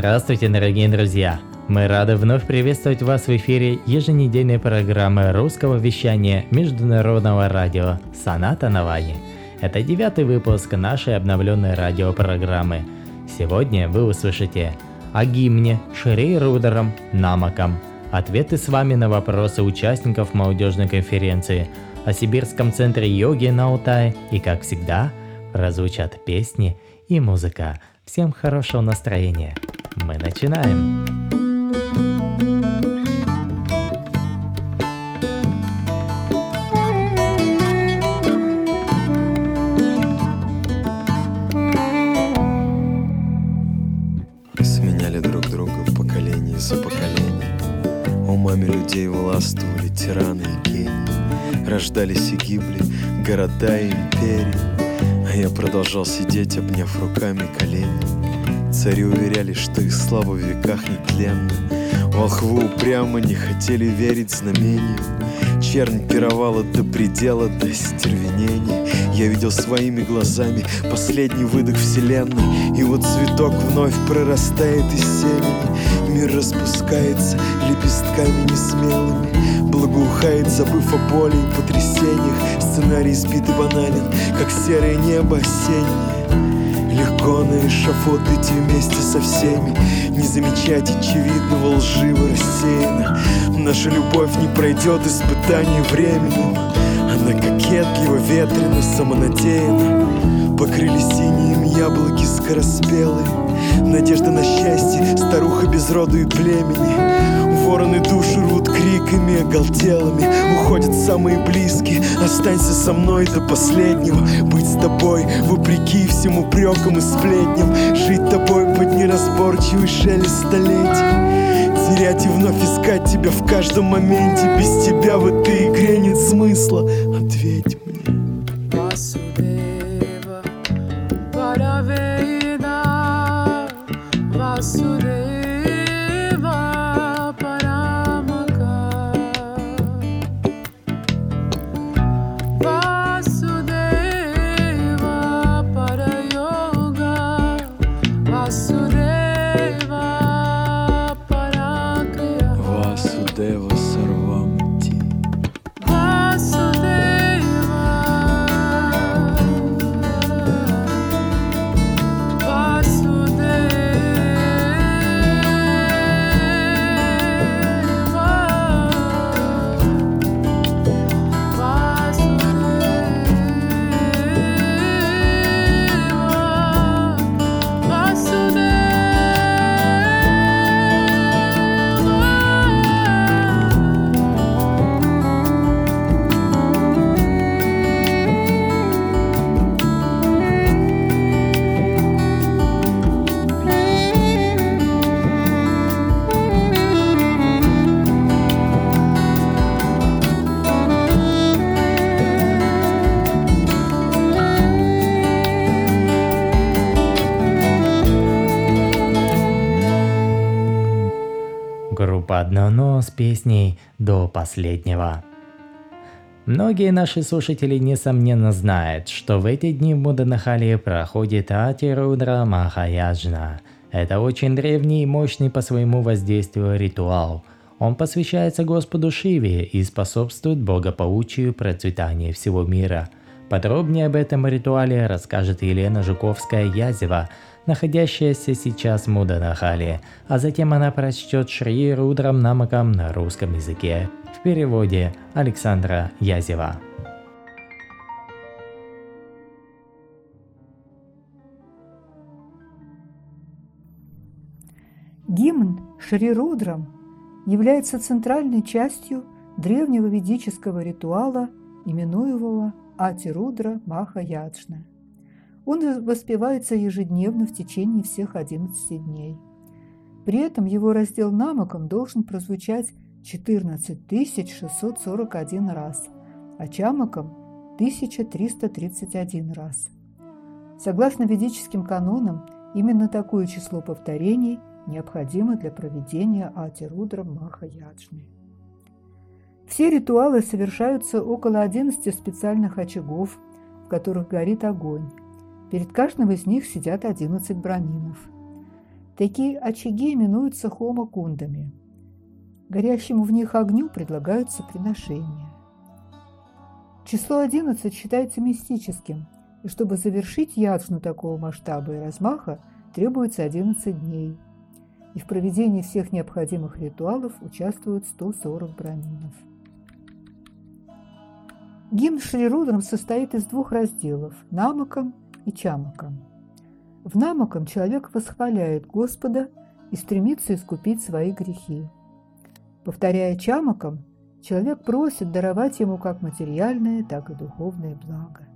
Здравствуйте, дорогие друзья! Мы рады вновь приветствовать вас в эфире еженедельной программы русского вещания Международного радио «Соната на Ване». Это девятый выпуск нашей обновленной радиопрограммы. Сегодня вы услышите о гимне Шрей Рудером Намаком, ответы с вами на вопросы участников молодежной конференции, о Сибирском центре йоги на Алтае и, как всегда, прозвучат песни и музыка. Всем хорошего настроения! Мы начинаем. Сменяли друг друга поколение за поколением Умами людей властвовали тираны и гении. Рождались и гибли города и империи. А я продолжал сидеть, обняв руками колени Цари уверяли, что их слава в веках нетленна Волхвы упрямо не хотели верить знамению Чернь пировала до предела, до стервенения. Я видел своими глазами последний выдох вселенной. И вот цветок вновь прорастает из семени. Мир распускается лепестками несмелыми. Благоухает, забыв о боли и потрясениях. Сценарий сбит и банален, как серое небо осеннее Легко на эшафот идти вместе со всеми Не замечать очевидного лживо рассеяно Наша любовь не пройдет испытаний временем Она кокетлива, ветрена, самонадеяна. Покрыли синим яблоки скороспелые. Надежда на счастье, старуха без роду и племени Вороны душу рвут криками оголтелыми. Уходят самые близкие. Останься со мной до последнего. Быть с тобой вопреки всем упрекам и сплетням. Жить тобой под неразборчивый шелест столетий. Терять и вновь искать тебя в каждом моменте. Без тебя в этой игре нет смысла. Ответь мне. Vasudeva Paraveda Vasudeva но» с песней «До последнего». Многие наши слушатели, несомненно, знают, что в эти дни в Муданахале проходит Атирудра Махаяджна. Это очень древний и мощный по своему воздействию ритуал. Он посвящается Господу Шиве и способствует благополучию и процветанию всего мира. Подробнее об этом ритуале расскажет Елена Жуковская-Язева, находящаяся сейчас в Муданахале, а затем она прочтет Шри Рудрам Намакам на русском языке в переводе Александра Язева. Гимн Шри Рудрам является центральной частью древнего ведического ритуала, именуемого Ати-Рудра Маха-Яджна. Он воспевается ежедневно в течение всех 11 дней. При этом его раздел намоком должен прозвучать 14 641 раз, а чамаком – 1331 раз. Согласно ведическим канонам, именно такое число повторений необходимо для проведения Ати-Рудра Маха-Яджны. Все ритуалы совершаются около 11 специальных очагов, в которых горит огонь. Перед каждым из них сидят 11 браминов. Такие очаги именуются хомокундами. Горящему в них огню предлагаются приношения. Число 11 считается мистическим, и чтобы завершить яджну такого масштаба и размаха, требуется 11 дней. И в проведении всех необходимых ритуалов участвуют 140 браминов. Гимн Шри состоит из двух разделов – намаком и чамаком. В намаком человек восхваляет Господа и стремится искупить свои грехи. Повторяя чамаком, человек просит даровать ему как материальное, так и духовное благо.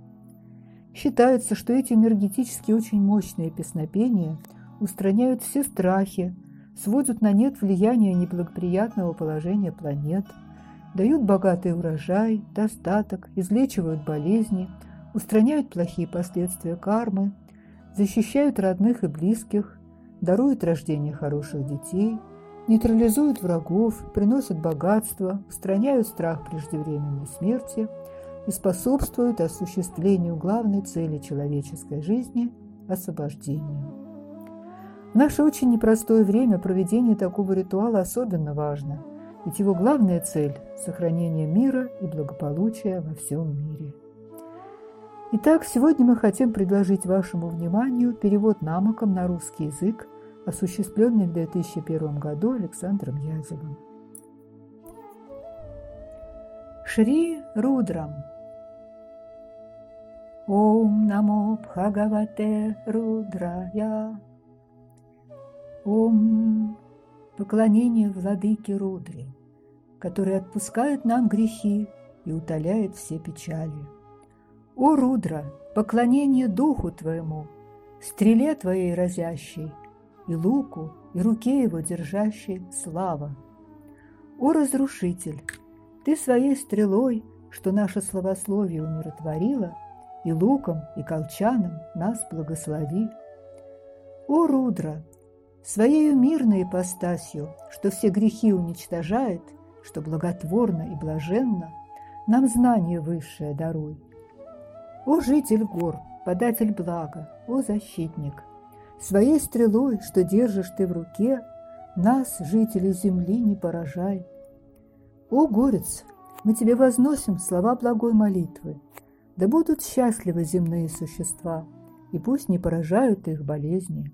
Считается, что эти энергетически очень мощные песнопения устраняют все страхи, сводят на нет влияние неблагоприятного положения планет – дают богатый урожай, достаток, излечивают болезни, устраняют плохие последствия кармы, защищают родных и близких, даруют рождение хороших детей, нейтрализуют врагов, приносят богатство, устраняют страх преждевременной смерти и способствуют осуществлению главной цели человеческой жизни – освобождению. В наше очень непростое время проведение такого ритуала особенно важно – ведь его главная цель – сохранение мира и благополучия во всем мире. Итак, сегодня мы хотим предложить вашему вниманию перевод намоком на русский язык, осуществленный в 2001 году Александром Язевым. Шри Рудрам Ом Намо Бхагавате Рудрая Ом Поклонение владыке Рудре – который отпускает нам грехи и утоляет все печали. О, Рудра, поклонение духу твоему, стреле твоей разящей, и луку, и руке его держащей слава. О, разрушитель, ты своей стрелой, что наше словословие умиротворило, и луком, и колчаном нас благослови. О, Рудра, своей мирной ипостасью, что все грехи уничтожает – что благотворно и блаженно нам знание высшее даруй. О, житель гор, податель блага, о, защитник, Своей стрелой, что держишь ты в руке, Нас, жителей земли, не поражай. О, горец, мы тебе возносим слова благой молитвы, Да будут счастливы земные существа, И пусть не поражают их болезни.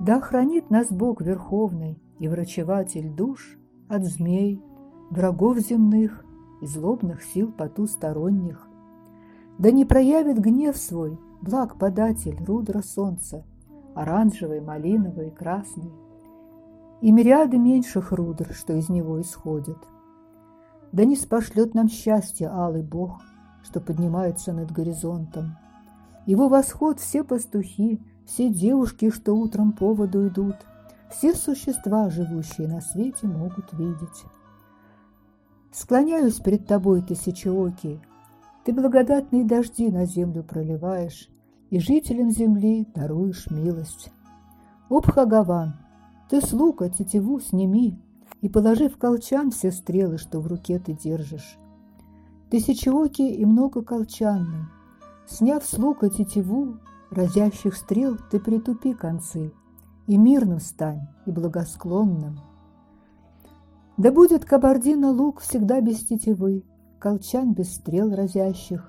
Да хранит нас Бог Верховный и врачеватель душ от змей, врагов земных и злобных сил потусторонних. Да не проявит гнев свой благ податель рудра солнца, оранжевый, малиновый, красный, и мириады меньших рудр, что из него исходят. Да не спошлет нам счастье алый Бог, что поднимается над горизонтом. Его восход все пастухи, все девушки, что утром поводу идут – все существа, живущие на свете, могут видеть. Склоняюсь перед тобой, тысячеокий, ты благодатные дожди на землю проливаешь, и жителям земли даруешь милость. О, Бхагаван, ты с лука тетиву сними и положи в колчан все стрелы, что в руке ты держишь. Тысячеокий и много колчанный, сняв с лука тетиву, разящих стрел ты притупи концы, и мирным стань, и благосклонным. Да будет кабардина лук всегда без тетивы, колчан без стрел разящих,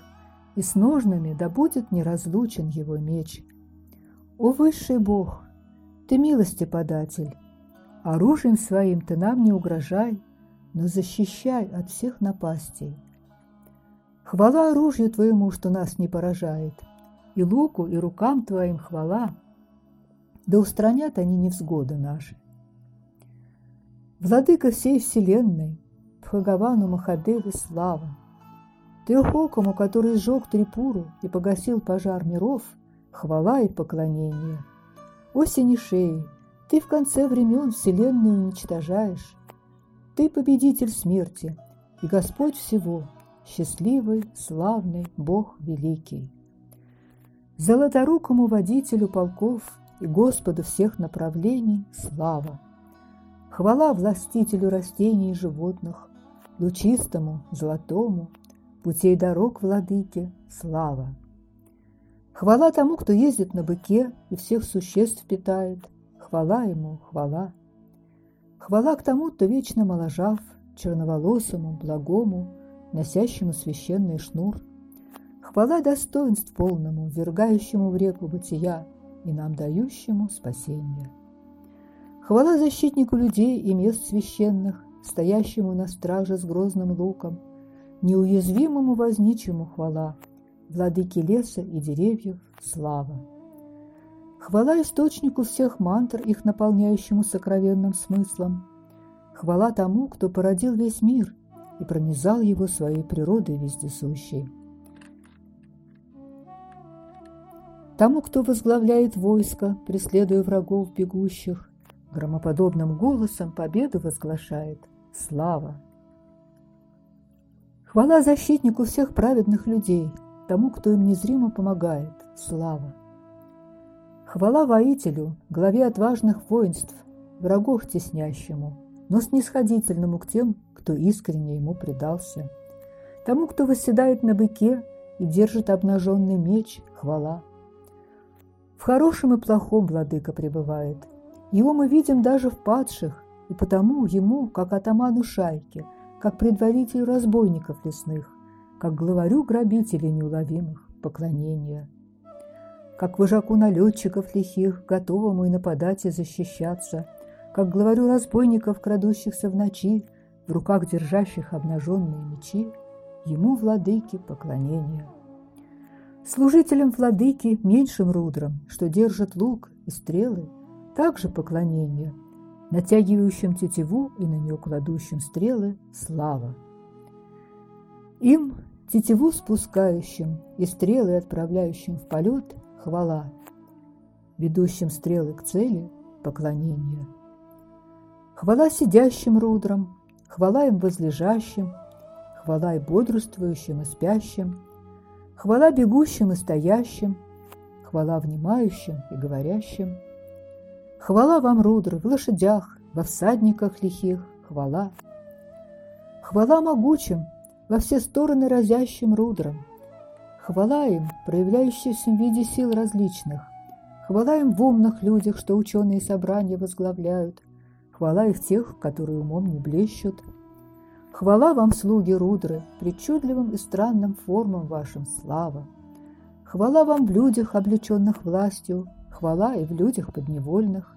и с ножнами да будет неразлучен его меч. О, высший Бог, ты милости податель, оружием своим ты нам не угрожай, но защищай от всех напастей. Хвала оружию твоему, что нас не поражает, и луку, и рукам твоим хвала – да устранят они невзгоды наши. Владыка всей вселенной, Бхагавану Махадеве слава, Теохокому, который сжег Трипуру и погасил пожар миров, хвала и поклонение. О Синишеи, ты в конце времен вселенную уничтожаешь, ты победитель смерти и Господь всего, счастливый, славный, Бог великий. Золоторукому водителю полков – и Господу всех направлений слава. Хвала властителю растений и животных, лучистому, золотому, путей дорог владыке слава. Хвала тому, кто ездит на быке и всех существ питает, хвала ему, хвала. Хвала к тому, кто вечно моложав, черноволосому, благому, носящему священный шнур. Хвала достоинств полному, вергающему в реку бытия и нам дающему спасение. Хвала защитнику людей и мест священных, стоящему на страже с грозным луком, неуязвимому возничему хвала, владыке леса и деревьев слава. Хвала источнику всех мантр, их наполняющему сокровенным смыслом. Хвала тому, кто породил весь мир и пронизал его своей природой вездесущей. Тому, кто возглавляет войско, преследуя врагов бегущих, громоподобным голосом победу возглашает «Слава!». Хвала защитнику всех праведных людей, тому, кто им незримо помогает. Слава! Хвала воителю, главе отважных воинств, врагов теснящему, но снисходительному к тем, кто искренне ему предался. Тому, кто восседает на быке и держит обнаженный меч, хвала. В хорошем и плохом владыка пребывает. Его мы видим даже в падших, и потому ему, как атаману шайки, как предварителю разбойников лесных, как главарю грабителей неуловимых, поклонения. Как вожаку налетчиков лихих, готовому и нападать, и защищаться, как главарю разбойников, крадущихся в ночи, в руках держащих обнаженные мечи, ему, владыке, поклонение. Служителям владыки, меньшим рудрам, что держат лук и стрелы, также поклонение, натягивающим тетиву и на нее кладущим стрелы – слава. Им, тетиву спускающим и стрелы отправляющим в полет – хвала, ведущим стрелы к цели – поклонение. Хвала сидящим рудрам, хвала им возлежащим, хвала и бодрствующим и спящим, хвала бегущим и стоящим, хвала внимающим и говорящим. Хвала вам, рудры, в лошадях, во всадниках лихих, хвала. Хвала могучим, во все стороны разящим рудрам. Хвала им, проявляющимся в виде сил различных. Хвала им в умных людях, что ученые собрания возглавляют. Хвала и в тех, которые умом не блещут. Хвала вам, слуги Рудры, причудливым и странным формам вашим слава. Хвала вам в людях, облеченных властью, хвала и в людях подневольных.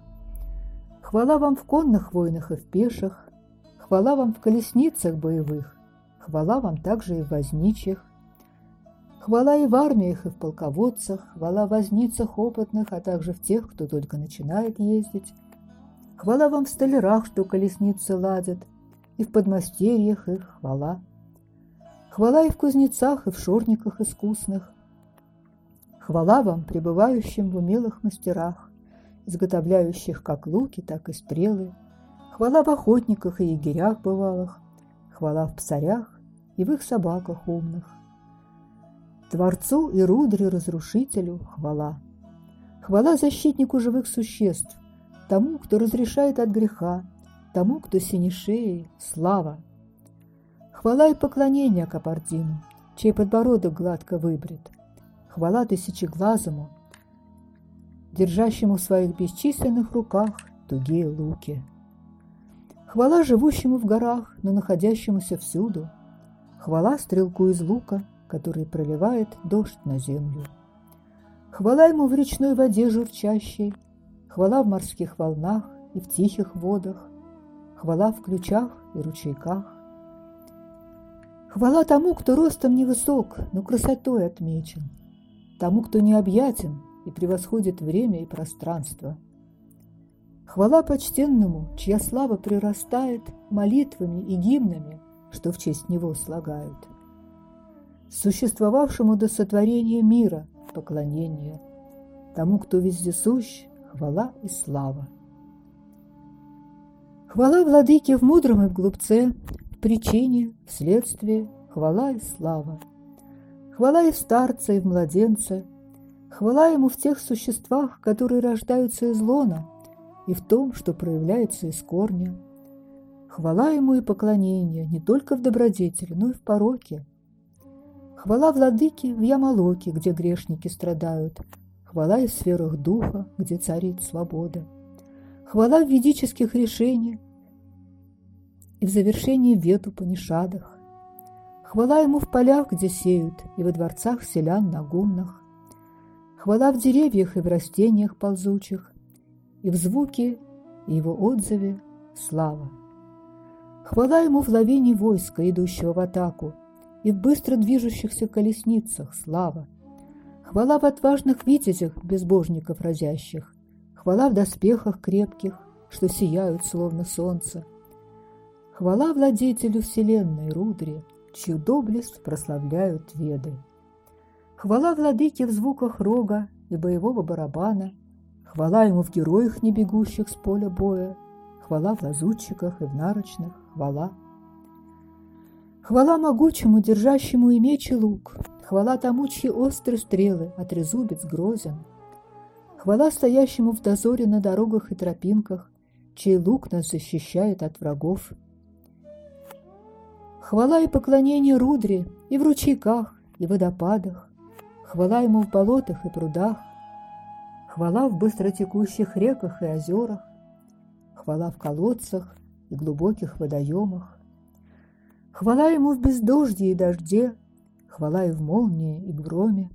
Хвала вам в конных войнах и в пеших, хвала вам в колесницах боевых, хвала вам также и в возничьих. Хвала и в армиях, и в полководцах, хвала в возницах опытных, а также в тех, кто только начинает ездить. Хвала вам в столярах, что колесницы ладят, и в подмастерьях их хвала. Хвала и в кузнецах, и в шорниках искусных. Хвала вам, пребывающим в умелых мастерах, изготовляющих как луки, так и стрелы. Хвала в охотниках и егерях бывалых, хвала в псарях и в их собаках умных. Творцу и рудре разрушителю хвала. Хвала защитнику живых существ, тому, кто разрешает от греха, тому, кто синешеей, слава. Хвала и поклонение Капардину, чей подбородок гладко выбрит. Хвала тысячеглазому, держащему в своих бесчисленных руках тугие луки. Хвала живущему в горах, но находящемуся всюду. Хвала стрелку из лука, который проливает дождь на землю. Хвала ему в речной воде журчащей, хвала в морских волнах и в тихих водах, хвала в ключах и ручейках. Хвала тому, кто ростом невысок, но красотой отмечен, тому, кто необъятен и превосходит время и пространство. Хвала почтенному, чья слава прирастает молитвами и гимнами, что в честь него слагают – существовавшему до сотворения мира поклонение, тому, кто вездесущ, хвала и слава. Хвала владыке в мудром и в глупце, в причине, в следствии, хвала и слава. Хвала и в старце, и в младенце, хвала ему в тех существах, которые рождаются из лона, и в том, что проявляется из корня. Хвала ему и поклонение не только в добродетели, но и в пороке – Хвала владыке в Ямалоке, где грешники страдают. Хвала и в сферах духа, где царит свобода. Хвала в ведических решениях и в завершении вет Панишадах. Хвала ему в полях, где сеют, и во дворцах селян на гумнах. Хвала в деревьях и в растениях ползучих, и в звуке, и его отзыве слава. Хвала ему в лавине войска, идущего в атаку, и в быстро движущихся колесницах слава. Хвала в отважных витязях, безбожников разящих, хвала в доспехах крепких, что сияют, словно солнце. Хвала владетелю вселенной Рудре, чью доблесть прославляют веды. Хвала владыке в звуках рога и боевого барабана, хвала ему в героях, не бегущих с поля боя, хвала в лазутчиках и в нарочных, хвала. Хвала могучему, держащему и меч и лук, хвала тому, чьи острые стрелы от резубец грозен, хвала стоящему в дозоре на дорогах и тропинках, чей лук нас защищает от врагов. Хвала и поклонение Рудре и в ручейках, и в водопадах, хвала ему в болотах и прудах, хвала в быстротекущих реках и озерах, хвала в колодцах и глубоких водоемах, хвала ему в бездожде и дожде, хвала и в молнии и громе,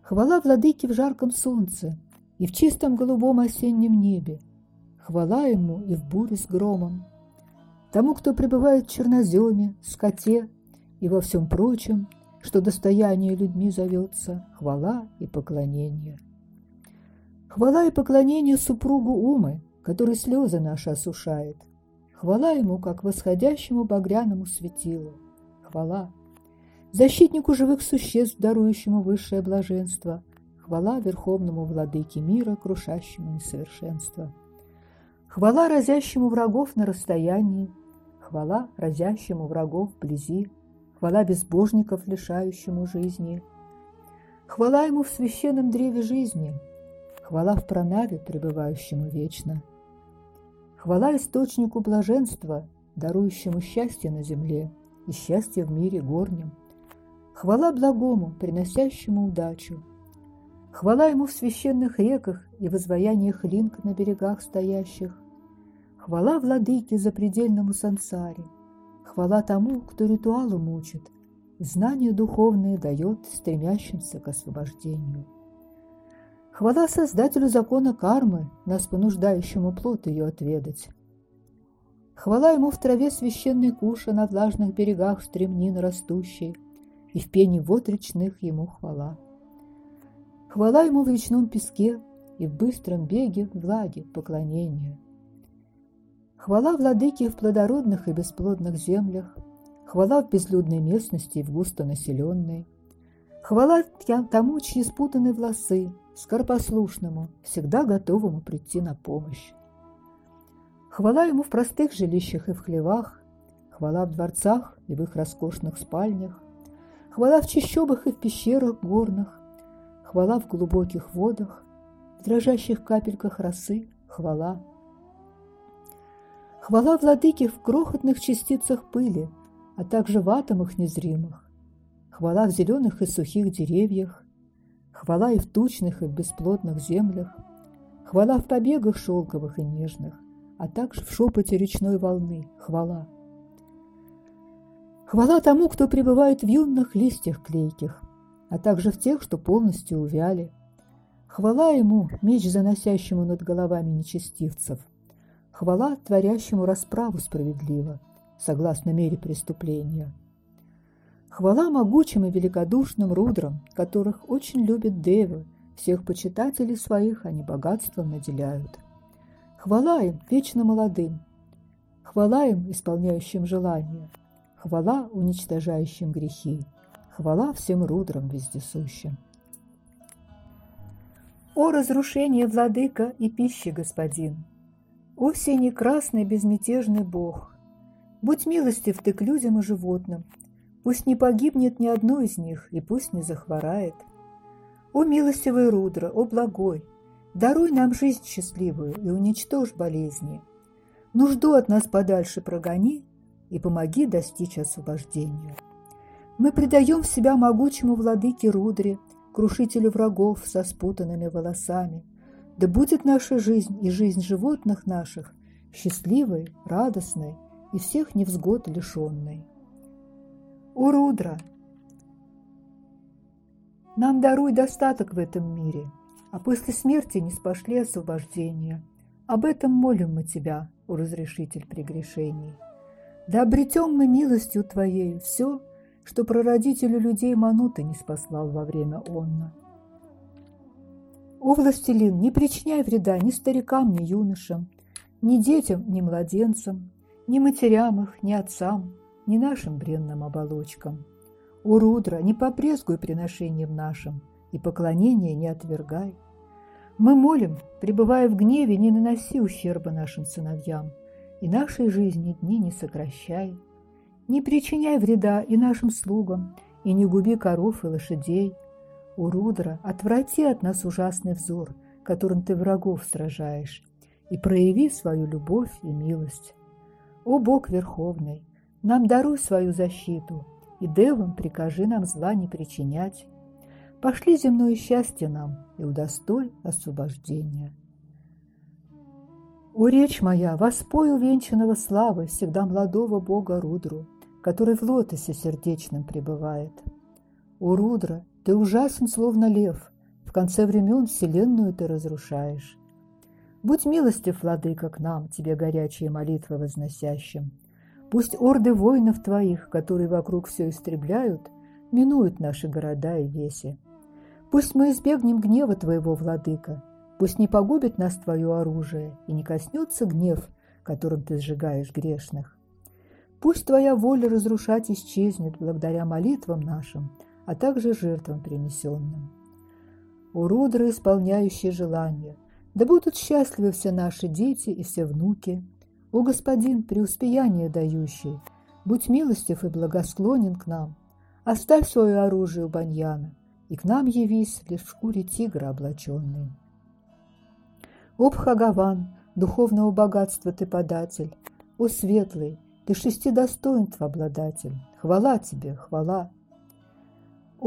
хвала владыке в жарком солнце и в чистом голубом осеннем небе, хвала ему и в буре с громом, тому, кто пребывает в черноземе, скоте и во всем прочем, что достояние людьми зовется, хвала и поклонение. Хвала и поклонение супругу Умы, который слезы наши осушает. Хвала ему, как восходящему багряному светилу. Хвала. Защитнику живых существ, дарующему высшее блаженство. Хвала верховному владыке мира, крушащему несовершенство. Хвала разящему врагов на расстоянии. Хвала разящему врагов вблизи хвала безбожников, лишающему жизни. Хвала ему в священном древе жизни, хвала в пронаве, пребывающему вечно. Хвала источнику блаженства, дарующему счастье на земле и счастье в мире горнем. Хвала благому, приносящему удачу. Хвала ему в священных реках и возваяниях линк на берегах стоящих. Хвала владыке запредельному сансаре – Хвала тому, кто ритуалы мучит, знания духовные дает стремящимся к освобождению. Хвала Создателю закона кармы, нас понуждающему плод ее отведать. Хвала ему в траве священной куша на влажных берегах стремнин растущей, и в пене вод речных ему хвала. Хвала ему в речном песке и в быстром беге влаги поклонения. Хвала владыке в плодородных и бесплодных землях, хвала в безлюдной местности и в густонаселенной, хвала тому, чьи спутаны волосы, скоропослушному, всегда готовому прийти на помощь. Хвала ему в простых жилищах и в хлевах, хвала в дворцах и в их роскошных спальнях, хвала в чащобах и в пещерах горных, хвала в глубоких водах, в дрожащих капельках росы, хвала – Хвала владыке в крохотных частицах пыли, а также в атомах незримых. Хвала в зеленых и сухих деревьях. Хвала и в тучных и в бесплодных землях. Хвала в побегах шелковых и нежных, а также в шепоте речной волны. Хвала. Хвала тому, кто пребывает в юных листьях клейких, а также в тех, что полностью увяли. Хвала ему, меч, заносящему над головами нечестивцев – Хвала творящему расправу справедливо, согласно мере преступления. Хвала могучим и великодушным рудрам, которых очень любят девы, всех почитателей своих они богатством наделяют. Хвала им, вечно молодым, хвала им, исполняющим желания, хвала уничтожающим грехи, хвала всем рудрам вездесущим. О разрушение, владыка, и пищи, господин! О, синий красный безмятежный Бог! Будь милостив ты к людям и животным, Пусть не погибнет ни одно из них, и пусть не захворает. О, милостивый Рудра, о, благой! Даруй нам жизнь счастливую и уничтожь болезни. Нужду от нас подальше прогони и помоги достичь освобождения. Мы предаем себя могучему владыке Рудре, крушителю врагов со спутанными волосами – Да будет наша жизнь и жизнь животных наших счастливой, радостной и всех невзгод лишенной. О, Рудра! Нам даруй достаток в этом мире, а после смерти не спошли освобождения. Об этом молим мы Тебя, о разрешитель прегрешений. Да обретем мы милостью Твоей все, что прародителю людей Манута не спаслал во время онна. О, властелин, не причиняй вреда ни старикам, ни юношам, ни детям, ни младенцам, ни матерям их, ни отцам, ни нашим бренным оболочкам. О, Рудра, не попрезгуй приношением нашим и поклонение не отвергай. Мы молим, пребывая в гневе, не наноси ущерба нашим сыновьям, и нашей жизни дни не сокращай. Не причиняй вреда и нашим слугам, и не губи коров и лошадей. У Рудра, отврати от нас ужасный взор, которым ты врагов сражаешь, и прояви свою любовь и милость. О Бог Верховный, нам даруй свою защиту, и девам прикажи нам зла не причинять. Пошли земное счастье нам и удостой освобождения. О, речь моя, воспою венчанного славы всегда молодого бога Рудру, который в лотосе сердечном пребывает. О, Рудра, ты ужасен, словно лев, в конце времен вселенную ты разрушаешь. Будь милостив, владыка, к нам, тебе горячие молитвы возносящим. Пусть орды воинов твоих, которые вокруг все истребляют, минуют наши города и веси. Пусть мы избегнем гнева твоего, владыка, пусть не погубит нас твое оружие и не коснется гнев, которым ты сжигаешь грешных. Пусть твоя воля разрушать исчезнет благодаря молитвам нашим, а также жертвам принесенным. О, рудры, исполняющие желания, да будут счастливы все наши дети и все внуки. О, Господин, преуспеяние дающий, будь милостив и благосклонен к нам. Оставь свое оружие у баньяна, и к нам явись лишь в шкуре тигра облаченный. О, Бхагаван, духовного богатства ты податель, о, светлый, ты шести достоинств обладатель, хвала тебе, хвала.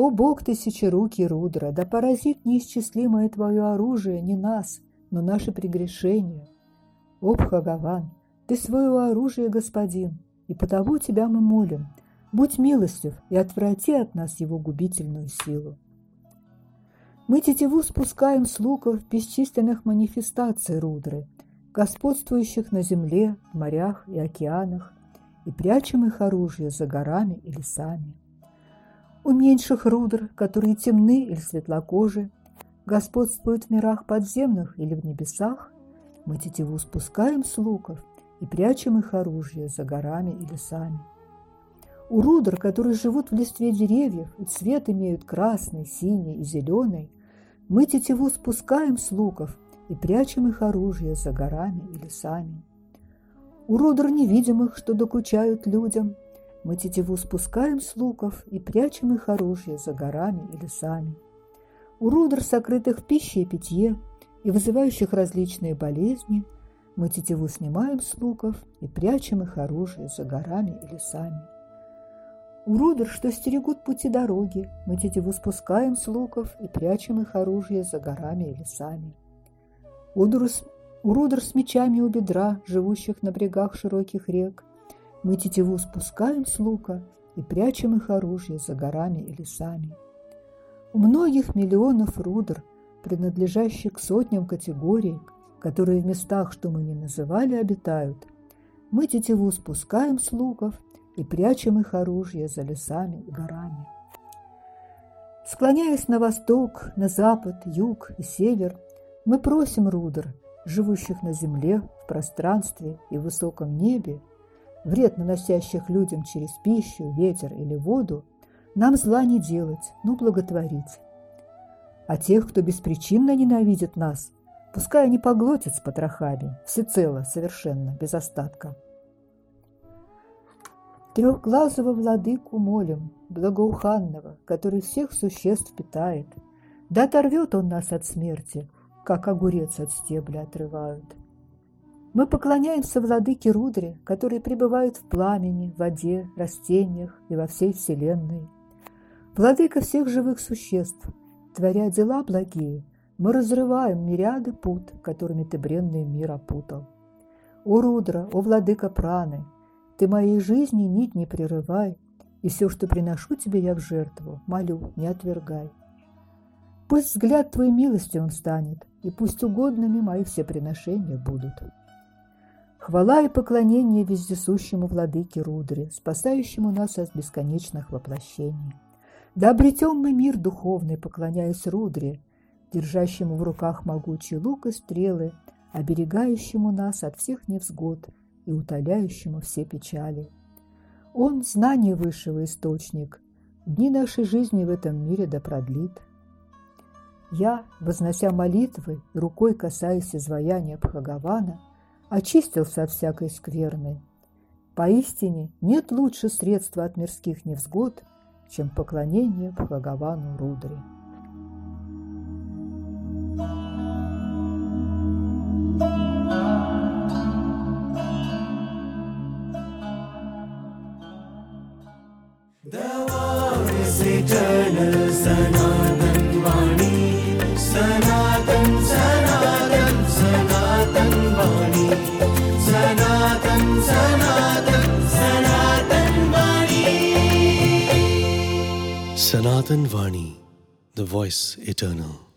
О, Бог тысячерукий Рудра, да поразит неисчислимое твое оружие не нас, но наши прегрешения. О, Бхагаван, ты своего оружия, господин, и потому тебя мы молим. Будь милостив и отврати от нас его губительную силу. Мы тетиву спускаем с луков бесчисленных манифестаций Рудры, господствующих на земле, морях и океанах, и прячем их оружие за горами и лесами. У меньших рудр, которые темны или светлокожи, господствуют в мирах подземных или в небесах, мы тетиву спускаем с луков и прячем их оружие за горами и лесами. У рудр, которые живут в листве деревьев и цвет имеют красный, синий и зеленый, мы тетиву спускаем с луков и прячем их оружие за горами и лесами. У рудр невидимых, что докучают людям, мы тетиву спускаем с луков и прячем их оружие за горами и лесами у рудр, сокрытых в пище и питье, и вызывающих различные болезни, мы тетиву снимаем с луков и прячем их оружие за горами и лесами. У рудр, что стерегут пути дороги, мы тетиву спускаем с луков и прячем их оружие за горами и лесами. У рудр с мечами у бедра, живущих на брегах широких рек, мы тетиву спускаем с лука и прячем их оружие за горами и лесами. У многих миллионов рудр, принадлежащих к сотням категорий, которые в местах, что мы не называли, обитают, мы тетиву спускаем с луков и прячем их оружие за лесами и горами. Склоняясь на восток, на запад, юг и север, мы просим рудр, живущих на земле, в пространстве и в высоком небе, вред наносящих людям через пищу, ветер или воду, нам зла не делать, но благотворить. А тех, кто беспричинно ненавидит нас, пускай они поглотят с потрохами, всецело, совершенно, без остатка. Трехглазого владыку молим, благоуханного, который всех существ питает. Да оторвет он нас от смерти, как огурец от стебля отрывают. Мы поклоняемся владыке Рудре, который пребывает в пламени, воде, растениях и во всей вселенной. Владыка всех живых существ, творя дела благие, Мы разрываем мириады пут, которыми ты бренный мир опутал. О, Рудра, о, владыка праны, ты моей жизни нить не прерывай, и все, что приношу тебе я в жертву, молю, не отвергай. Пусть взгляд твой милостивым станет, и пусть угодными мои все приношения будут. Хвала и поклонение вездесущему владыке Рудре, спасающему нас от бесконечных воплощений. Да обретем мы мир духовный, поклоняясь Рудре, держащему в руках могучий лук и стрелы, оберегающему нас от всех невзгод и утоляющему все печали. Он – знание высшего источник, дни нашей жизни в этом мире да продлит. Я, вознося молитвы и рукой касаясь изваяния Бхагавана, очистился от всякой скверны. Поистине нет лучше средства от мирских невзгод, чем поклонение Бхагавану Рудре. Sanatan Vani, the voice eternal.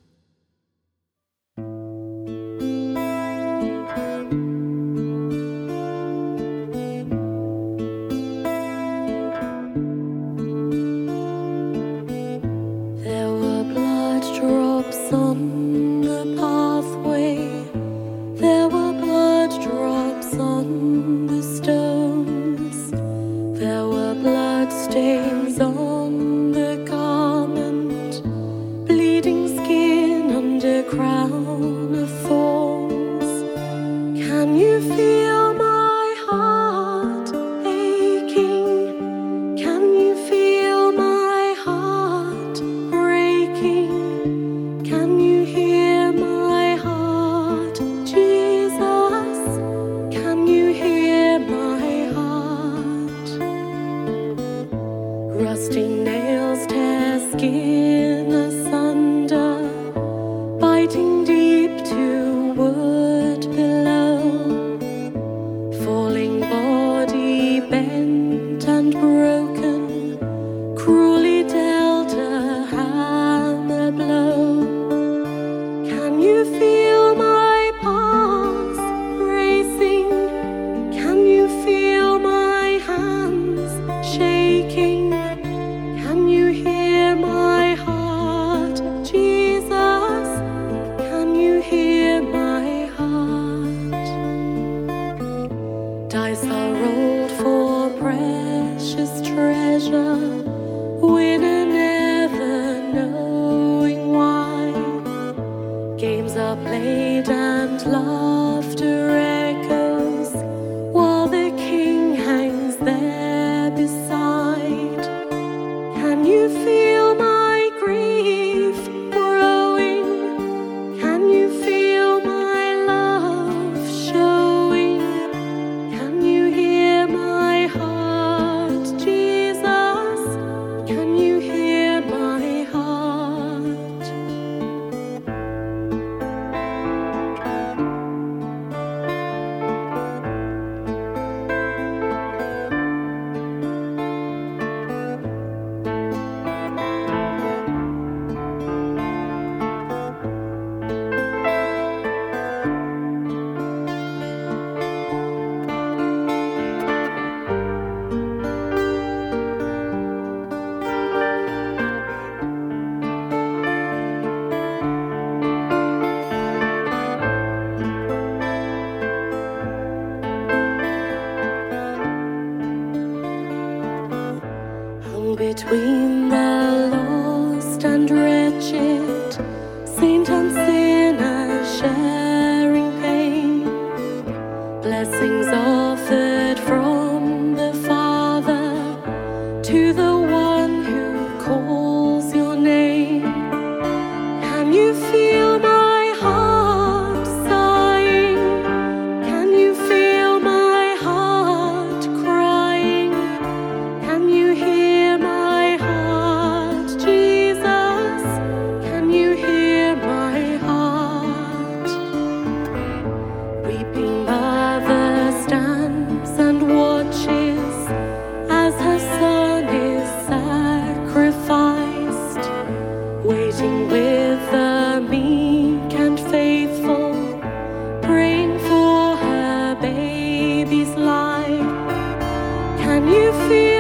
you feel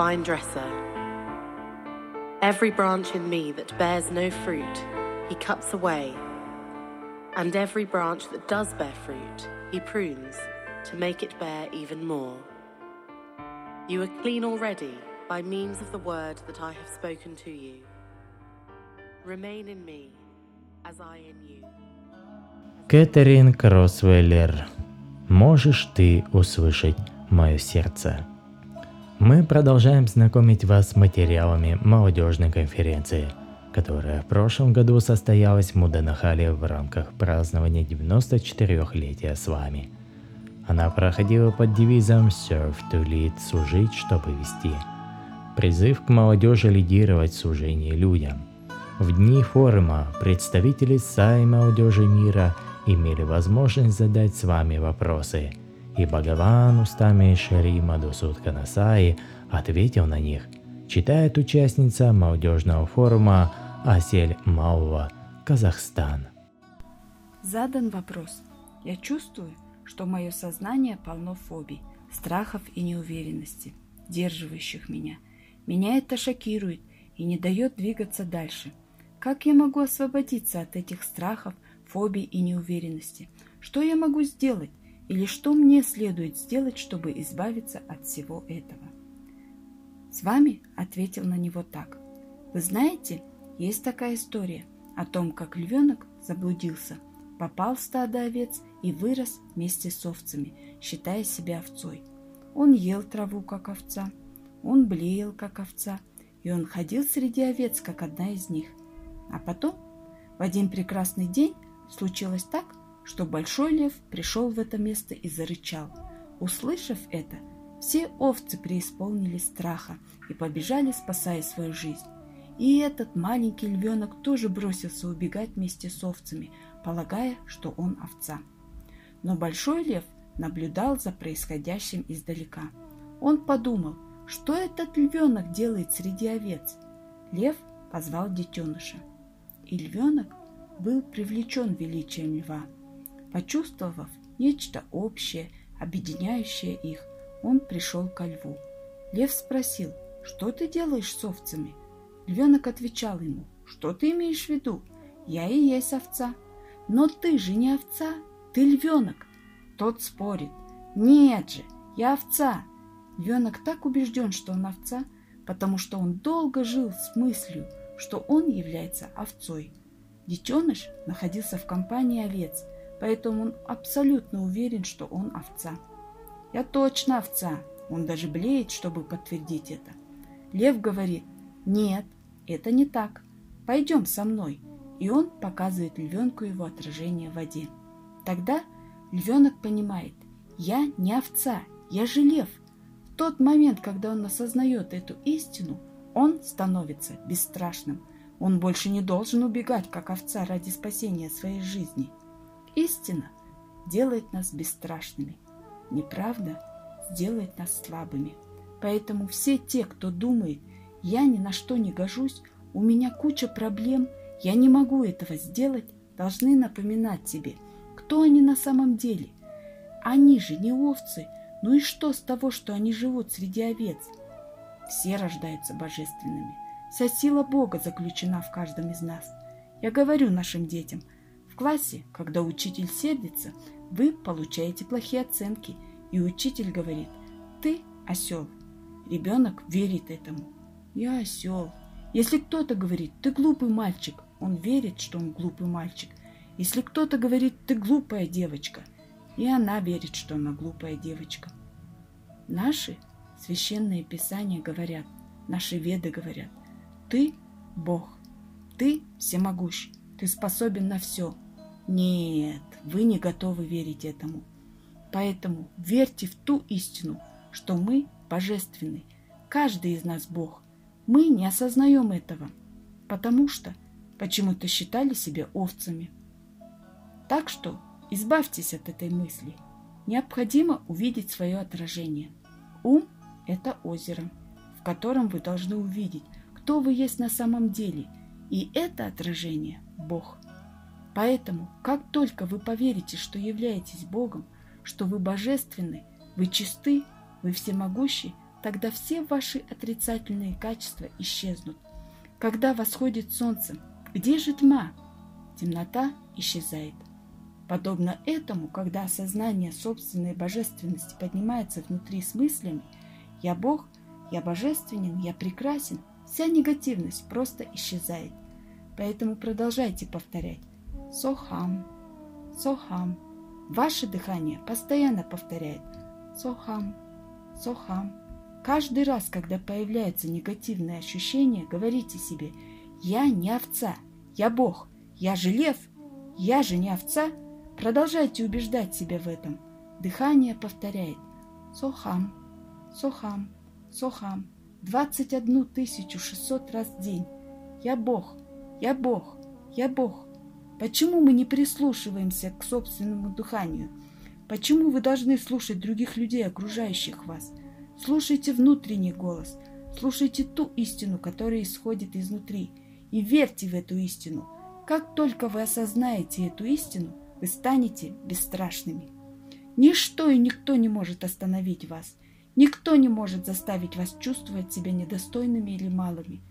vine dresser. Every branch in me that bears no fruit, he cuts away, and every branch that does bear fruit, he prunes to make it bear even more. You are clean already by means of the word that I have spoken to you. Remain in me as I in you. Кэтрин Кросвеллер, можешь ты услышать мое сердце? Мы продолжаем знакомить вас с материалами молодежной конференции, которая в прошлом году состоялась в Муданахале в рамках празднования 94-летия с вами. Она проходила под девизом «Serve to lead» – «Служить, чтобы вести». Призыв к молодежи лидировать в служении людям. В дни форума представители САИ молодежи мира имели возможность задать с вами вопросы, и Бхагаван устами Шри Мадусудхана Саи ответил на них, читает участница молодежного форума Асель Маула, Казахстан. Задан вопрос. Я чувствую, что мое сознание полно фобий, страхов и неуверенности, держивающих меня. Меня это шокирует и не дает двигаться дальше. Как я могу освободиться от этих страхов, фобий и неуверенности? Что я могу сделать? Или что мне следует сделать, чтобы избавиться от всего этого? С вами ответил на него так. Вы знаете, есть такая история о том, как львенок заблудился, попал в стадо овец и вырос вместе с овцами, считая себя овцой. Он ел траву, как овца, он блеял, как овца, и он ходил среди овец, как одна из них. А потом, в один прекрасный день, случилось так, что большой лев пришел в это место и зарычал. Услышав это, все овцы преисполнились страха и побежали, спасая свою жизнь. И этот маленький львенок тоже бросился убегать вместе с овцами, полагая, что он овца. Но большой лев наблюдал за происходящим издалека. Он подумал, что этот львенок делает среди овец. Лев позвал детеныша. И львенок был привлечен величием льва. Почувствовав нечто общее, объединяющее их, он пришел ко льву. Лев спросил, что ты делаешь с овцами? Львенок отвечал ему, что ты имеешь в виду? Я и есть овца. Но ты же не овца, ты львенок. Тот спорит, нет же, я овца. Львенок так убежден, что он овца, потому что он долго жил с мыслью, что он является овцой. Детеныш находился в компании овец, поэтому он абсолютно уверен, что он овца. Я точно овца. Он даже блеет, чтобы подтвердить это. Лев говорит, нет, это не так. Пойдем со мной. И он показывает львенку его отражение в воде. Тогда львенок понимает, я не овца, я же лев. В тот момент, когда он осознает эту истину, он становится бесстрашным. Он больше не должен убегать, как овца, ради спасения своей жизни. Истина делает нас бесстрашными. Неправда сделает нас слабыми. Поэтому все те, кто думает, я ни на что не гожусь, у меня куча проблем, я не могу этого сделать, должны напоминать себе, кто они на самом деле. Они же не овцы, ну и что с того, что они живут среди овец? Все рождаются божественными. Вся сила Бога заключена в каждом из нас. Я говорю нашим детям, в классе, когда учитель сердится, вы получаете плохие оценки, и учитель говорит, ты осел. Ребенок верит этому. Я осел. Если кто-то говорит, ты глупый мальчик, он верит, что он глупый мальчик. Если кто-то говорит, ты глупая девочка, и она верит, что она глупая девочка. Наши священные писания говорят, наши веды говорят, ты Бог, ты всемогущ, ты способен на все. Нет, вы не готовы верить этому. Поэтому верьте в ту истину, что мы божественны, каждый из нас Бог. Мы не осознаем этого, потому что почему-то считали себя овцами. Так что избавьтесь от этой мысли. Необходимо увидеть свое отражение. Ум – это озеро, в котором вы должны увидеть, кто вы есть на самом деле, и это отражение – Бог. Поэтому, как только вы поверите, что являетесь Богом, что вы божественны, вы чисты, вы всемогущий, тогда все ваши отрицательные качества исчезнут. Когда восходит солнце, где же тьма? Темнота исчезает. Подобно этому, когда осознание собственной божественности поднимается внутри с мыслями «Я Бог», «Я божественен», «Я прекрасен», вся негативность просто исчезает. Поэтому продолжайте повторять. «Сохам», «Сохам». Ваше дыхание постоянно повторяет. «Сохам», «Сохам». Каждый раз, когда появляется негативное ощущение, говорите себе «Я не овца, я Бог, я же лев, я же не овца». Продолжайте убеждать себя в этом. Дыхание повторяет. «Сохам, Сохам, Сохам» 21 600 раз в день. «Я Бог, я Бог, я Бог». Почему мы не прислушиваемся к собственному дыханию? Почему вы должны слушать других людей, окружающих вас? Слушайте внутренний голос, слушайте ту истину, которая исходит изнутри, и верьте в эту истину. Как только вы осознаете эту истину, вы станете бесстрашными. Ничто и никто не может остановить вас. Никто не может заставить вас чувствовать себя недостойными или малыми.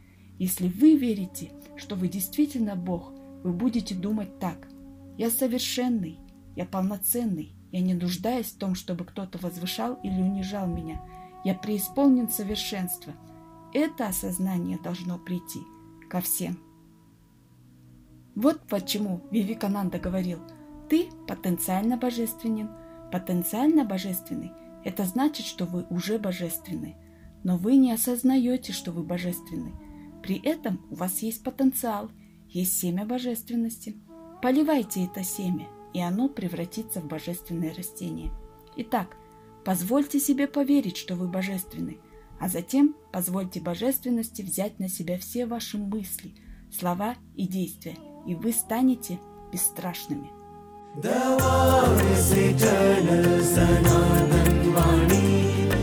Если вы верите, что вы действительно Бог, вы будете думать так. Я совершенный, я полноценный, я не нуждаюсь в том, чтобы кто-то возвышал или унижал меня. Я преисполнен совершенства. Это осознание должно прийти ко всем. Вот почему Вивикананда говорил, ты потенциально божественен. Потенциально божественный – это значит, что вы уже божественны, но вы не осознаете, что вы божественны. При этом у вас есть потенциал, есть семя божественности. Поливайте это семя, и оно превратится в божественное растение. Итак, позвольте себе поверить, что вы божественны, а затем позвольте божественности взять на себя все ваши мысли, слова и действия, и вы станете бесстрашными. The war is eternal,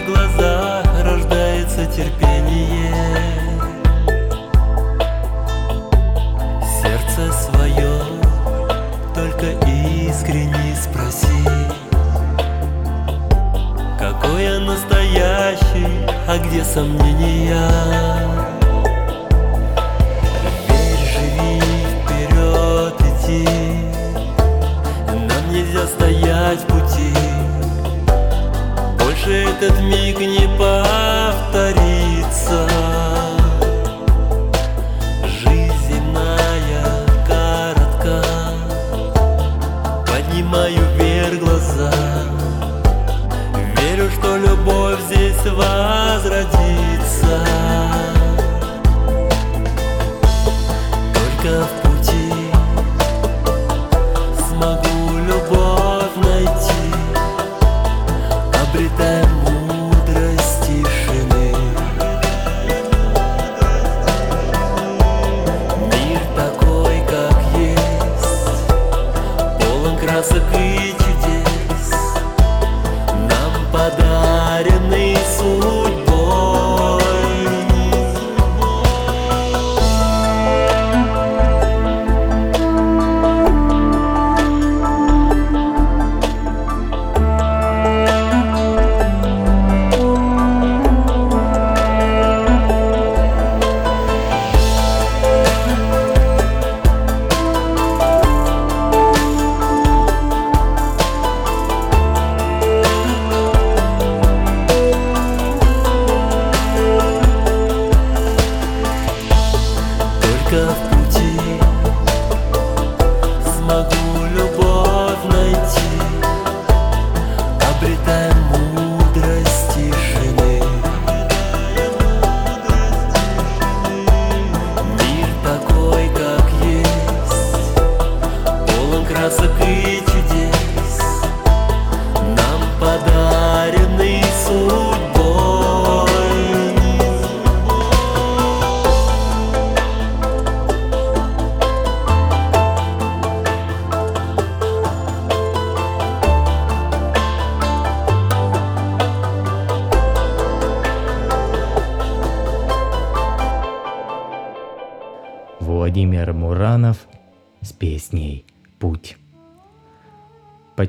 твоих глазах рождается терпение Сердце свое только искренне спроси Какой я настоящий, а где сомнения? Этот миг не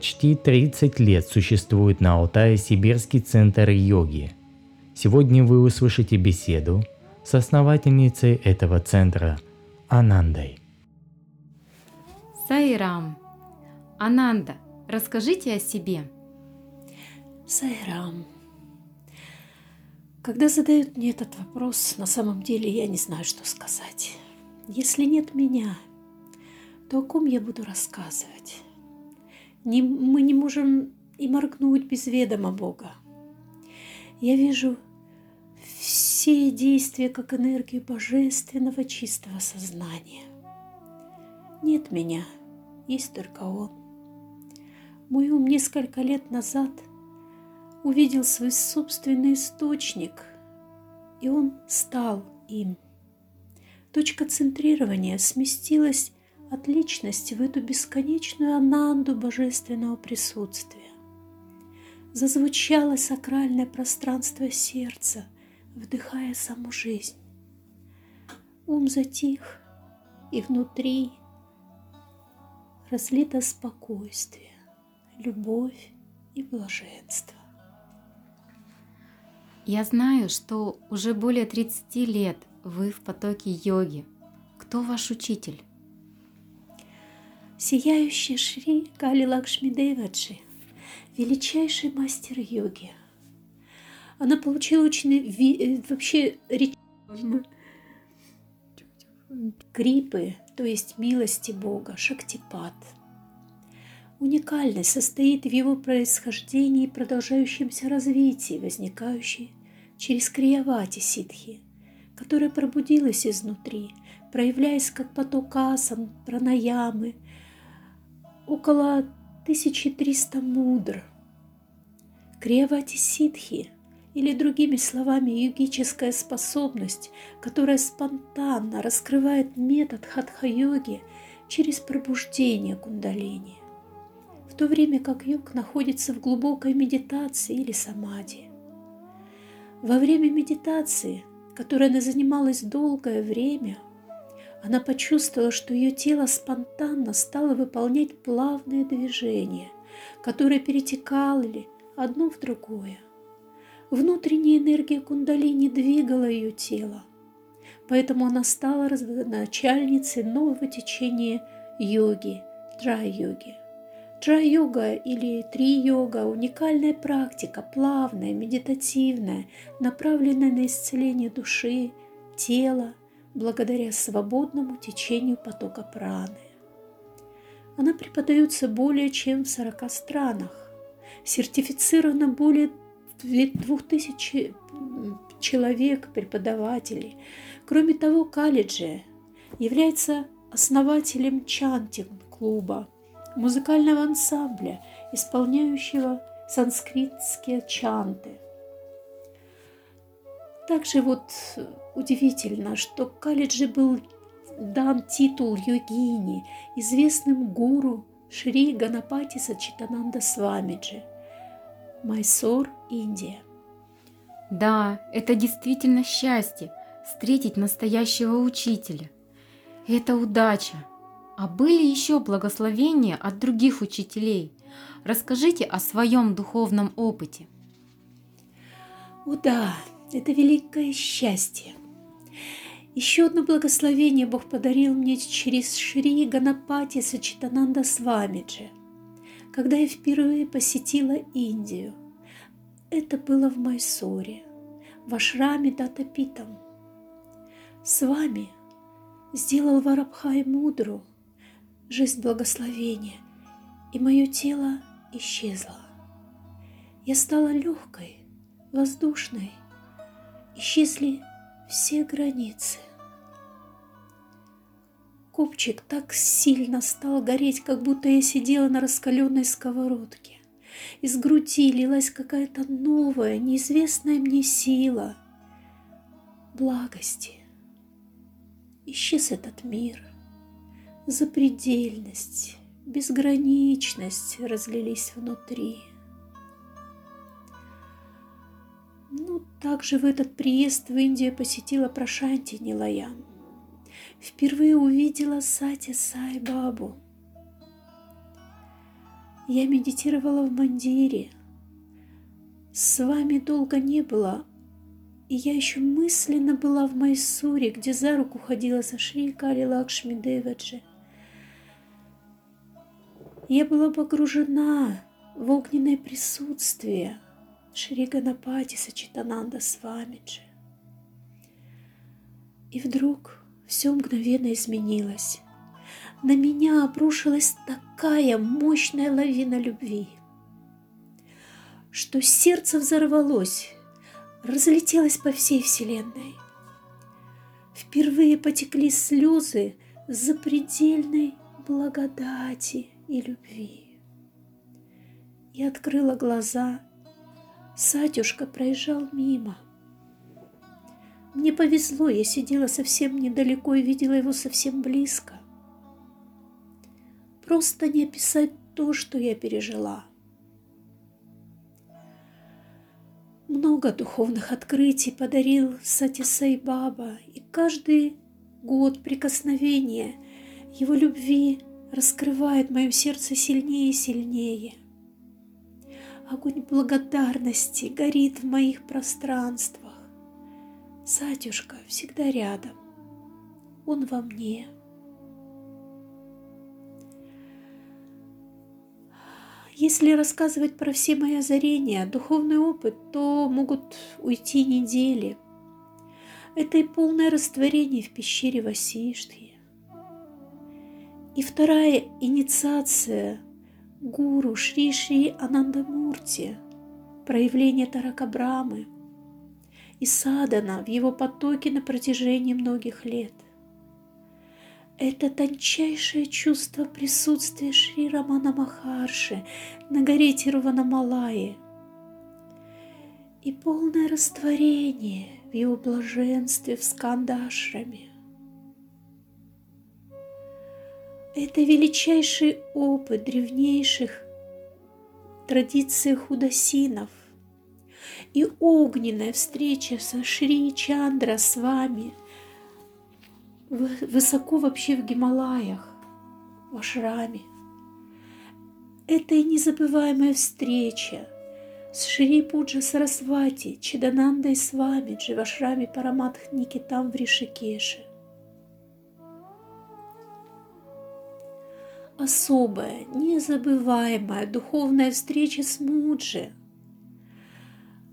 Почти 30 лет существует на Алтае Сибирский центр йоги. Сегодня вы услышите беседу с основательницей этого центра Анандой. Сайрам. Ананда, расскажите о себе. Сайрам. Когда задают мне этот вопрос, на самом деле я не знаю, что сказать. Если нет меня, то о ком я буду рассказывать? Не- мы не можем и моргнуть без ведома Бога. Я вижу все действия как энергию божественного чистого сознания. Нет меня, есть только Он. Мой ум несколько лет назад увидел свой собственный источник, и он стал им. Точка центрирования сместилась от личности в эту бесконечную ананду божественного присутствия. Зазвучало сакральное пространство сердца, вдыхая саму жизнь. Ум затих, и внутри разлито спокойствие, любовь и блаженство. Я знаю, что уже более 30 лет вы в потоке йоги. Кто ваш учитель? Сияющий Шри Кали Лакшми Деваджи, величайший мастер йоги. Она получила очень э, вообще реч- крипы, то есть милости Бога, шактипат. Уникальность состоит в его происхождении и продолжающемся развитии, возникающей через криявати ситхи, которая пробудилась изнутри, проявляясь как поток асан, пранаямы, около 1300 мудр. Криявати ситхи, или другими словами йогическая способность, которая спонтанно раскрывает метод хатха-йоги через пробуждение кундалини, в то время как йог находится в глубокой медитации или самади. Во время медитации, которой она занималась долгое время, Она почувствовала, что ее тело спонтанно стало выполнять плавные движения, которые перетекали одно в другое. Внутренняя энергия кундалини двигала ее тело, поэтому она стала начальницей нового течения йоги, трай-йоги. Трай-йога или три-йога – уникальная практика, плавная, медитативная, направленная на исцеление души, тела, благодаря свободному течению потока праны. Она преподается более чем в 40 странах, сертифицирована более 2000 человек, преподавателей. Кроме того, Калиджи является основателем чантинг-клуба, музыкального ансамбля, исполняющего санскритские чанты. Также вот удивительно, что Калиджи был дан титул йогини известным гуру Шри Ганапати Сачитананда Свамиджи, Майсор, Индия. Да, это действительно счастье – встретить настоящего учителя. Это удача. А были еще благословения от других учителей? Расскажите о своем духовном опыте. О да, это великое счастье. Еще одно благословение Бог подарил мне через Шри Ганапати Сачитананда Свамиджи, когда я впервые посетила Индию. Это было в Майсоре, в ашраме Датапитам. С вами сделал Варабхай Мудру жест благословения, и мое тело исчезло. Я стала легкой, воздушной, исчезли все границы. Копчик так сильно стал гореть, как будто я сидела на раскаленной сковородке. Из груди лилась какая-то новая, неизвестная мне сила благости. Исчез этот мир. Запредельность, безграничность разлились внутри. Ну, также в этот приезд в Индию посетила Прошанти Нилаян. Впервые увидела Сати Сай Бабу. Я медитировала в Мандире. Саммит долго не было, и я еще мысленно была в Майсуре, где за руку ходила со Шри Кали Лакшми Деваджи. Я была погружена в огненное присутствие – Шри Ганапати Сачитананда Свамиджи. И вдруг все мгновенно изменилось. На меня обрушилась такая мощная лавина любви, что сердце взорвалось, разлетелось по всей вселенной. Впервые потекли слезы запредельной благодати и любви. И открыла глаза – Сатюшка проезжал мимо. Мне повезло, я сидела совсем недалеко и видела его совсем близко. Просто не описать то, что я пережила. Много духовных открытий подарил Сатисай Баба, и каждый год прикосновения его любви раскрывает мое сердце сильнее и сильнее. Огонь благодарности горит в моих пространствах. Сатюшка всегда рядом. Он во мне. Если рассказывать про все мои озарения, духовный опыт, то могут уйти недели. Это и полное растворение в пещере Васиштхи. И вторая инициация гуру Шри Шри Анандамурти, проявление Таракабрамы и садана в его потоке на протяжении многих лет. Это тончайшее чувство присутствия Шри Рамана Махарши на горе Тируванамалае и полное растворение в его блаженстве в Скандашраме. Это величайший опыт древнейших традиций худосинов и огненная встреча со Шри Чандра с вами вы- высоко вообще в Гималаях, в Ашраме. Это и незабываемая встреча с Шри Пуджа Сарасвати, Чиданандой Свамиджи в Ашраме Параматх Никитам в Ришикеше. Особая, незабываемая духовная встреча с Муджи,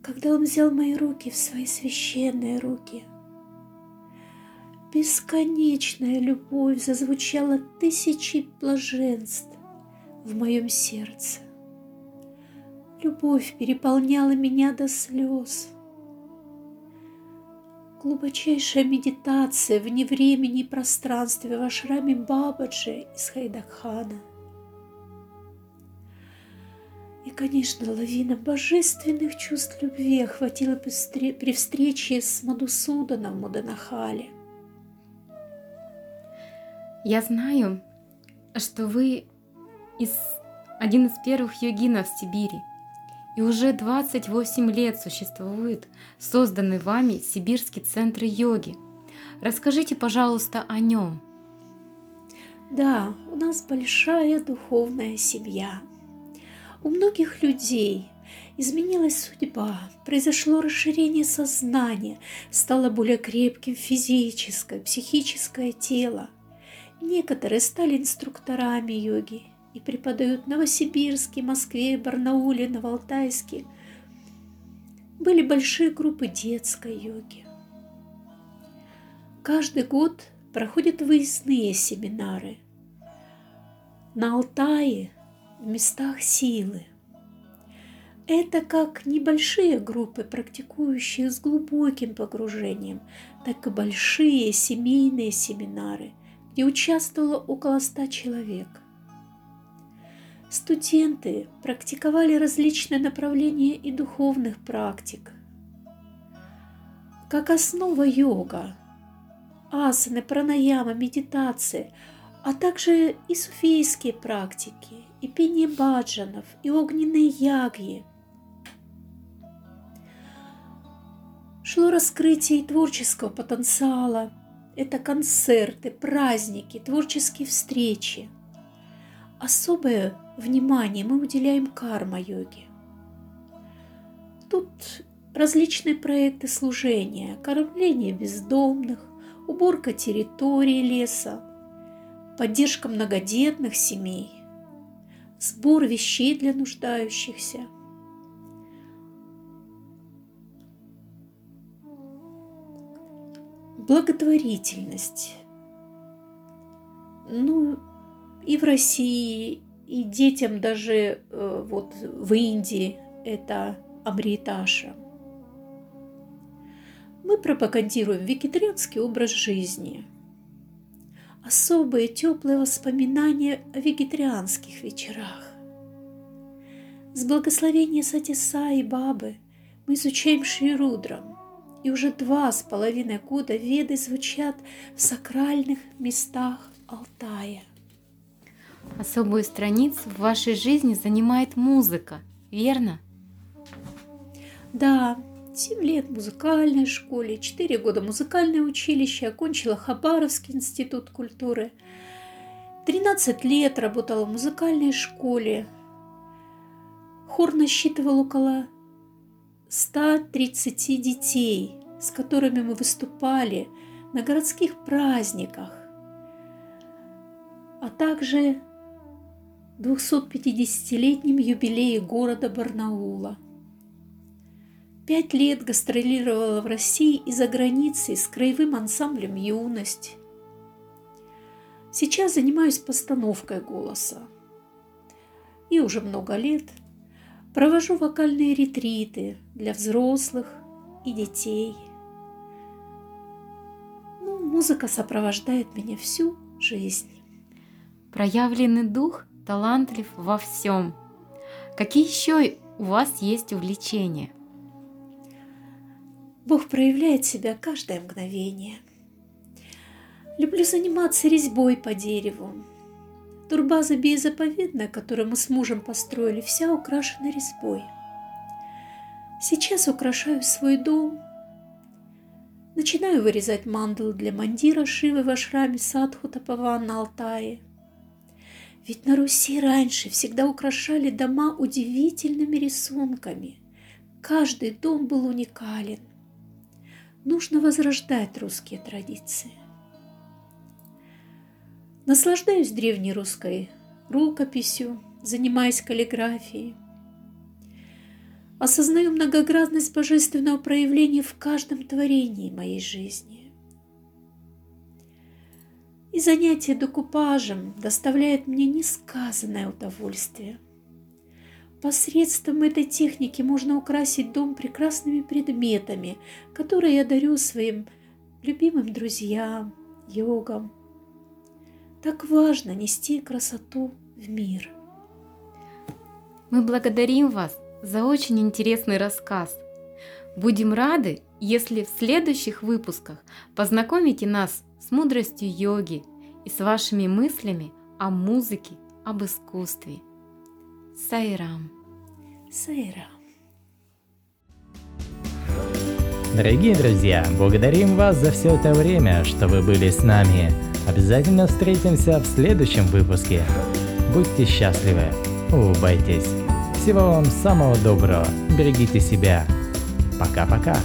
когда он взял мои руки в свои священные руки – Бесконечная любовь зазвучала тысячи блаженств в моем сердце. Любовь переполняла меня до слез. Глубочайшая медитация вне времени и пространстве в ашраме Бабаджи из Хайдакхана. И, конечно, лавина божественных чувств любви охватила при встрече с Мадусуданом в Муданахале – Я знаю, что вы из, один из первых йогинов в Сибири, и уже 28 лет существует созданный вами Сибирский центр йоги. Расскажите, пожалуйста, о нем. Да, у нас большая духовная семья. У многих людей изменилась судьба, произошло расширение сознания, стало более крепким физическое, психическое тело – Некоторые стали инструкторами йоги и преподают в Новосибирске, Москве, Барнауле, Новоалтайске. Были большие группы детской йоги. Каждый год проходят выездные семинары на Алтае, в местах силы. Это как небольшие группы, практикующие с глубоким погружением, так и большие семейные семинары – и участвовало около ста человек. Студенты практиковали различные направления и духовных практик. Как основа йога, асаны, пранаяма, медитация, а также и суфийские практики, и пение баджанов, и огненные ягьи. Шло раскрытие творческого потенциала – это концерты, праздники, творческие встречи. Особое внимание мы уделяем карма-йоге. Тут различные проекты служения, кормление бездомных, уборка территории леса, поддержка многодетных семей, сбор вещей для нуждающихся – благотворительность. Ну, и в России, и детям даже э, вот в Индии это Амриташа. Мы пропагандируем вегетарианский образ жизни. Особые теплые воспоминания о вегетарианских вечерах. С благословения Сатиса и Бабы мы изучаем Шрирудрам, и уже два с половиной года веды звучат в сакральных местах Алтая. Особую страницу в вашей жизни занимает музыка, верно? Да, 7 лет в музыкальной школе, 4 года музыкальное училище, окончила Хабаровский институт культуры. 13 лет работала в музыкальной школе. Хор насчитывал около 130 детей, с которыми мы выступали на городских праздниках, а также 250-летнем юбилее города Барнаула. Пять лет гастролировала в России и за границей с краевым ансамблем «Юность». Сейчас занимаюсь постановкой голоса. И уже много лет – Провожу вокальные ретриты для взрослых и детей. Ну, музыка сопровождает меня всю жизнь. Проявленный дух талантлив во всем. Какие еще у вас есть увлечения? Бог проявляет себя каждое мгновение. Люблю заниматься резьбой по дереву, Турбаза биозаповедная, которую мы с мужем построили, вся украшена резьбой. Сейчас украшаю свой дом. Начинаю вырезать мандалу для мандира Шивы в ашраме Садху Тапаван на Алтае. Ведь на Руси раньше всегда украшали дома удивительными рисунками. Каждый дом был уникален. Нужно возрождать русские традиции. Наслаждаюсь древней русской рукописью, занимаясь каллиграфией. Осознаю многоградность божественного проявления в каждом творении моей жизни. И занятие докупажем доставляет мне несказанное удовольствие. Посредством этой техники можно украсить дом прекрасными предметами, которые я дарю своим любимым друзьям, йогам. Так важно нести красоту в мир. Мы благодарим вас за очень интересный рассказ. Будем рады, если в следующих выпусках познакомите нас с мудростью йоги и с вашими мыслями о музыке, об искусстве. Сайрам. Сайрам. Дорогие друзья, благодарим вас за все это время, что вы были с нами. Обязательно встретимся в следующем выпуске. Будьте счастливы, улыбайтесь. Всего вам самого доброго, берегите себя. Пока-пока.